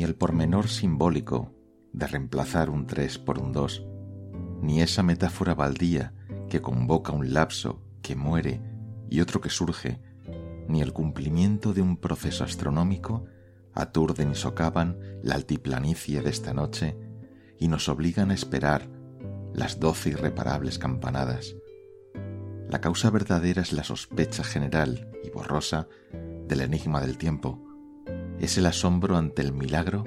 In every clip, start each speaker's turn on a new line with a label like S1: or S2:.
S1: el pormenor simbólico de reemplazar un tres por un dos, ni esa metáfora baldía que convoca un lapso que muere y otro que surge, ni el cumplimiento de un proceso astronómico aturden y socavan la altiplanicie de esta noche y nos obligan a esperar las doce irreparables campanadas. La causa verdadera es la sospecha general y borrosa del enigma del tiempo. Es el asombro ante el milagro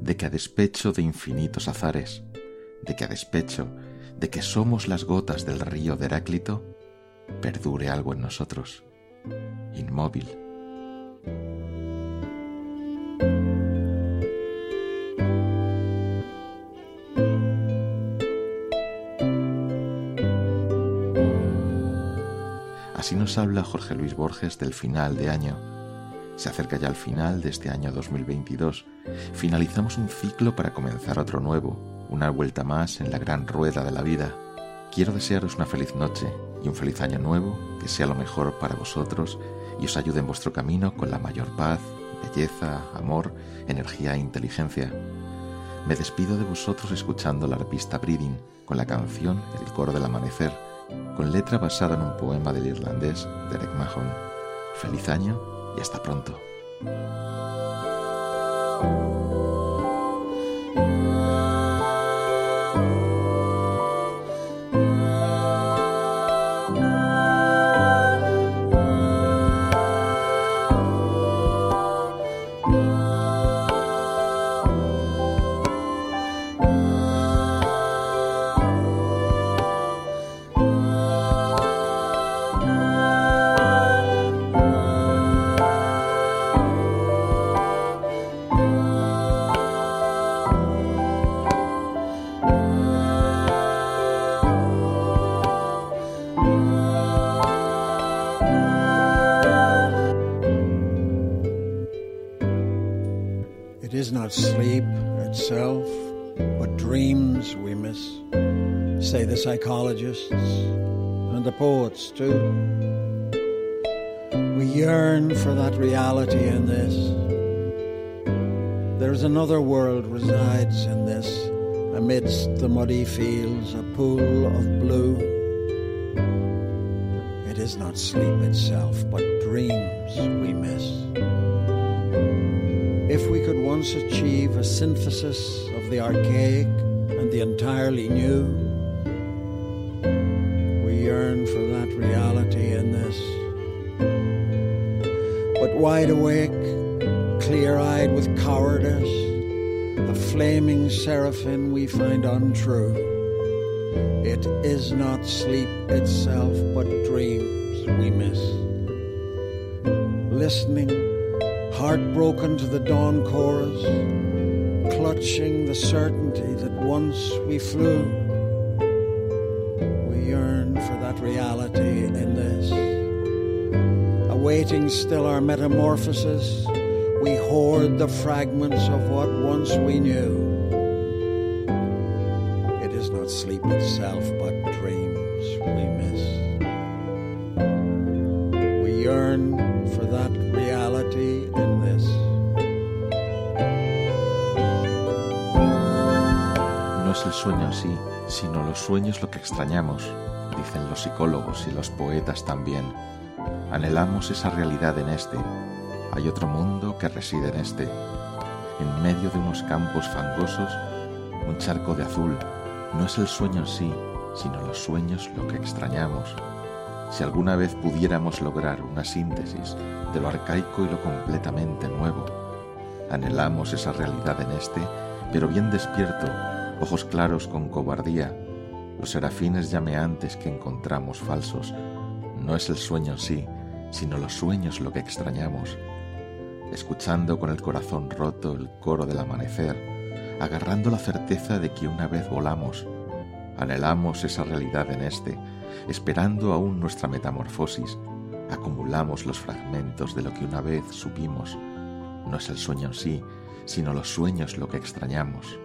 S1: de que a despecho de infinitos azares, de que a despecho de que somos las gotas del río de Heráclito, perdure algo en nosotros, inmóvil. Así nos habla Jorge Luis Borges del final de año. Se acerca ya al final de este año 2022. Finalizamos un ciclo para comenzar otro nuevo, una vuelta más en la gran rueda de la vida. Quiero desearos una feliz noche y un feliz año nuevo, que sea lo mejor para vosotros y os ayude en vuestro camino con la mayor paz, belleza, amor, energía e inteligencia. Me despido de vosotros escuchando la arpista Breeding con la canción El coro del amanecer, con letra basada en un poema del irlandés Derek Mahon. Feliz año y hasta pronto.
S2: Is not sleep itself, but dreams we miss, say the psychologists and the poets too. We yearn for that reality in this. There's another world resides in this, amidst the muddy fields, a pool of blue. It is not sleep itself, but dreams we miss. If we could once achieve a synthesis of the archaic and the entirely new, we yearn for that reality in this. But wide awake, clear eyed with cowardice, the flaming seraphim we find untrue. It is not sleep itself, but dreams we miss. Listening heartbroken to the dawn chorus, clutching the certainty that once we flew. We yearn for that reality in this. Awaiting still our metamorphosis, we hoard the fragments of what once we knew. It is not sleep itself, but dreams we miss. We yearn for that
S1: el sueño en sí, sino los sueños lo que extrañamos, dicen los psicólogos y los poetas también. Anhelamos esa realidad en este. Hay otro mundo que reside en este. En medio de unos campos fangosos, un charco de azul. No es el sueño en sí, sino los sueños lo que extrañamos. Si alguna vez pudiéramos lograr una síntesis de lo arcaico y lo completamente nuevo, anhelamos esa realidad en este, pero bien despierto, ojos claros con cobardía, los serafines llameantes que encontramos falsos. No es el sueño en sí, sino los sueños lo que extrañamos. Escuchando con el corazón roto el coro del amanecer, agarrando la certeza de que una vez volamos, anhelamos esa realidad en este, esperando aún nuestra metamorfosis, acumulamos los fragmentos de lo que una vez supimos. No es el sueño en sí, sino los sueños lo que extrañamos.